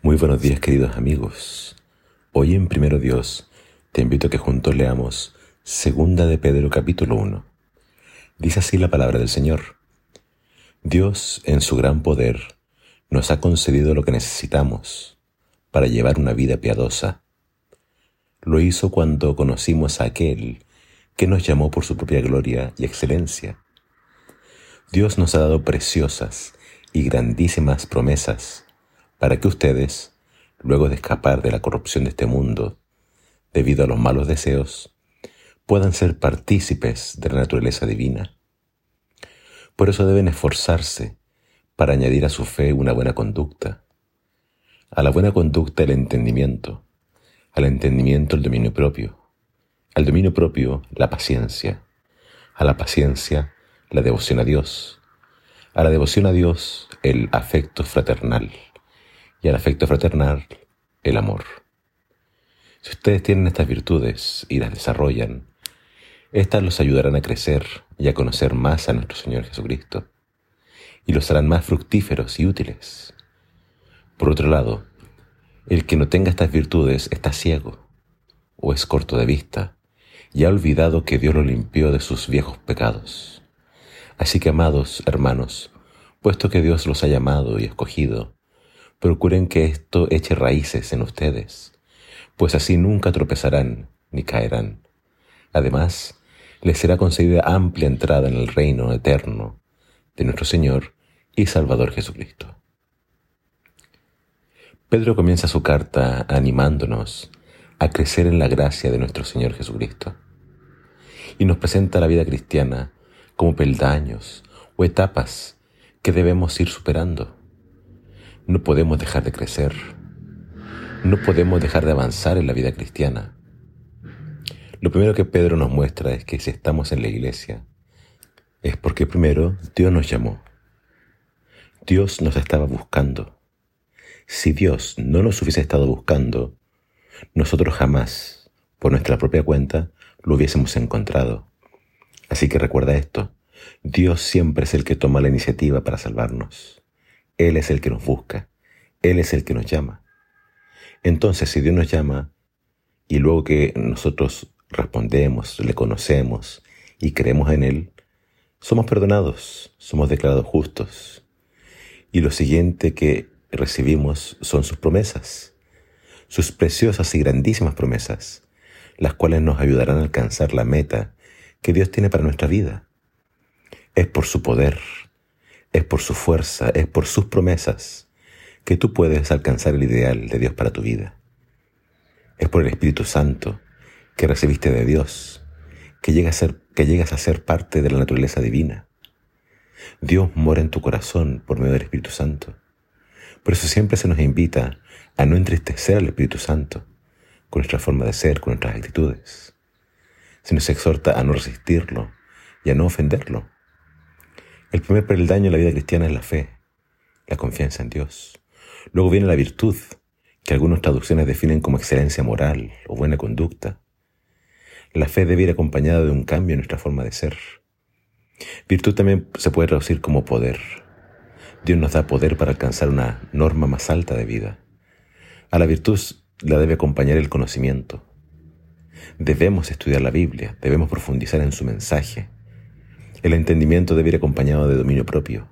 Muy buenos días queridos amigos. Hoy en Primero Dios te invito a que juntos leamos Segunda de Pedro capítulo 1. Dice así la palabra del Señor. Dios en su gran poder nos ha concedido lo que necesitamos para llevar una vida piadosa. Lo hizo cuando conocimos a aquel que nos llamó por su propia gloria y excelencia. Dios nos ha dado preciosas y grandísimas promesas para que ustedes, luego de escapar de la corrupción de este mundo, debido a los malos deseos, puedan ser partícipes de la naturaleza divina. Por eso deben esforzarse para añadir a su fe una buena conducta, a la buena conducta el entendimiento, al entendimiento el dominio propio, al dominio propio la paciencia, a la paciencia la devoción a Dios, a la devoción a Dios el afecto fraternal y al afecto fraternal el amor. Si ustedes tienen estas virtudes y las desarrollan, éstas los ayudarán a crecer y a conocer más a nuestro Señor Jesucristo, y los harán más fructíferos y útiles. Por otro lado, el que no tenga estas virtudes está ciego, o es corto de vista, y ha olvidado que Dios lo limpió de sus viejos pecados. Así que, amados hermanos, puesto que Dios los ha llamado y escogido, procuren que esto eche raíces en ustedes, pues así nunca tropezarán ni caerán. Además, les será concedida amplia entrada en el reino eterno de nuestro Señor y Salvador Jesucristo. Pedro comienza su carta animándonos a crecer en la gracia de nuestro Señor Jesucristo y nos presenta la vida cristiana como peldaños o etapas que debemos ir superando. No podemos dejar de crecer. No podemos dejar de avanzar en la vida cristiana. Lo primero que Pedro nos muestra es que si estamos en la iglesia, es porque primero Dios nos llamó. Dios nos estaba buscando. Si Dios no nos hubiese estado buscando, nosotros jamás, por nuestra propia cuenta, lo hubiésemos encontrado. Así que recuerda esto, Dios siempre es el que toma la iniciativa para salvarnos. Él es el que nos busca, Él es el que nos llama. Entonces, si Dios nos llama y luego que nosotros respondemos, le conocemos y creemos en Él, somos perdonados, somos declarados justos. Y lo siguiente que recibimos son sus promesas, sus preciosas y grandísimas promesas, las cuales nos ayudarán a alcanzar la meta que Dios tiene para nuestra vida. Es por su poder, es por su fuerza, es por sus promesas que tú puedes alcanzar el ideal de Dios para tu vida. Es por el Espíritu Santo que recibiste de Dios, que llegas a ser, parte de la naturaleza divina. Dios mora en tu corazón por medio del Espíritu Santo. Por eso siempre se nos invita a no entristecer al Espíritu Santo con nuestra forma de ser, con nuestras actitudes. Se nos exhorta a no resistirlo y a no ofenderlo. El primer peldaño en la vida cristiana es la fe, la confianza en Dios. Luego viene la virtud, que algunas traducciones definen como excelencia moral o buena conducta. La fe debe ir acompañada de un cambio en nuestra forma de ser. Virtud también se puede traducir como poder. Dios nos da poder para alcanzar una norma más alta de vida. A la virtud la debe acompañar el conocimiento. Debemos estudiar la Biblia, debemos profundizar en su mensaje, el entendimiento debe ir acompañado de dominio propio.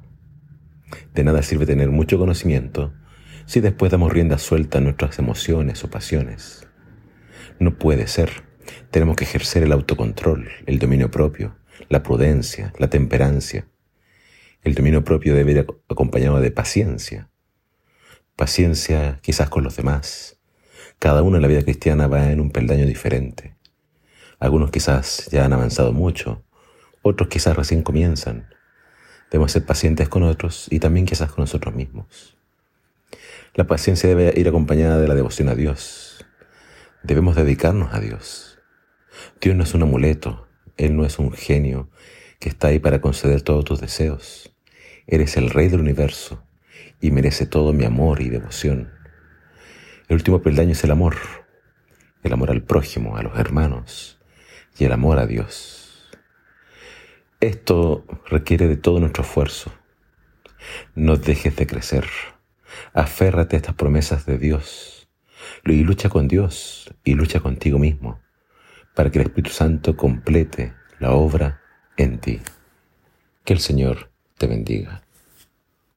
De nada sirve tener mucho conocimiento si después damos rienda suelta a nuestras emociones o pasiones. No puede ser. Tenemos que ejercer el autocontrol, el dominio propio, la prudencia, la temperancia. El dominio propio debe ir acompañado de paciencia. Paciencia quizás con los demás. Cada uno en la vida cristiana va en un peldaño diferente. Algunos quizás ya han avanzado mucho, otros quizás recién comienzan. Debemos ser pacientes con otros y también quizás con nosotros mismos. La paciencia debe ir acompañada de la devoción a Dios. Debemos dedicarnos a Dios. Dios no es un amuleto, Él no es un genio que está ahí para conceder todos tus deseos. Eres el Rey del universo y merece todo mi amor y devoción. El último peldaño es el amor, el amor al prójimo, a los hermanos y el amor a Dios. Esto requiere de todo nuestro esfuerzo. No dejes de crecer. Aférrate a estas promesas de Dios y lucha con Dios y lucha contigo mismo para que el Espíritu Santo complete la obra en ti. Que el Señor te bendiga.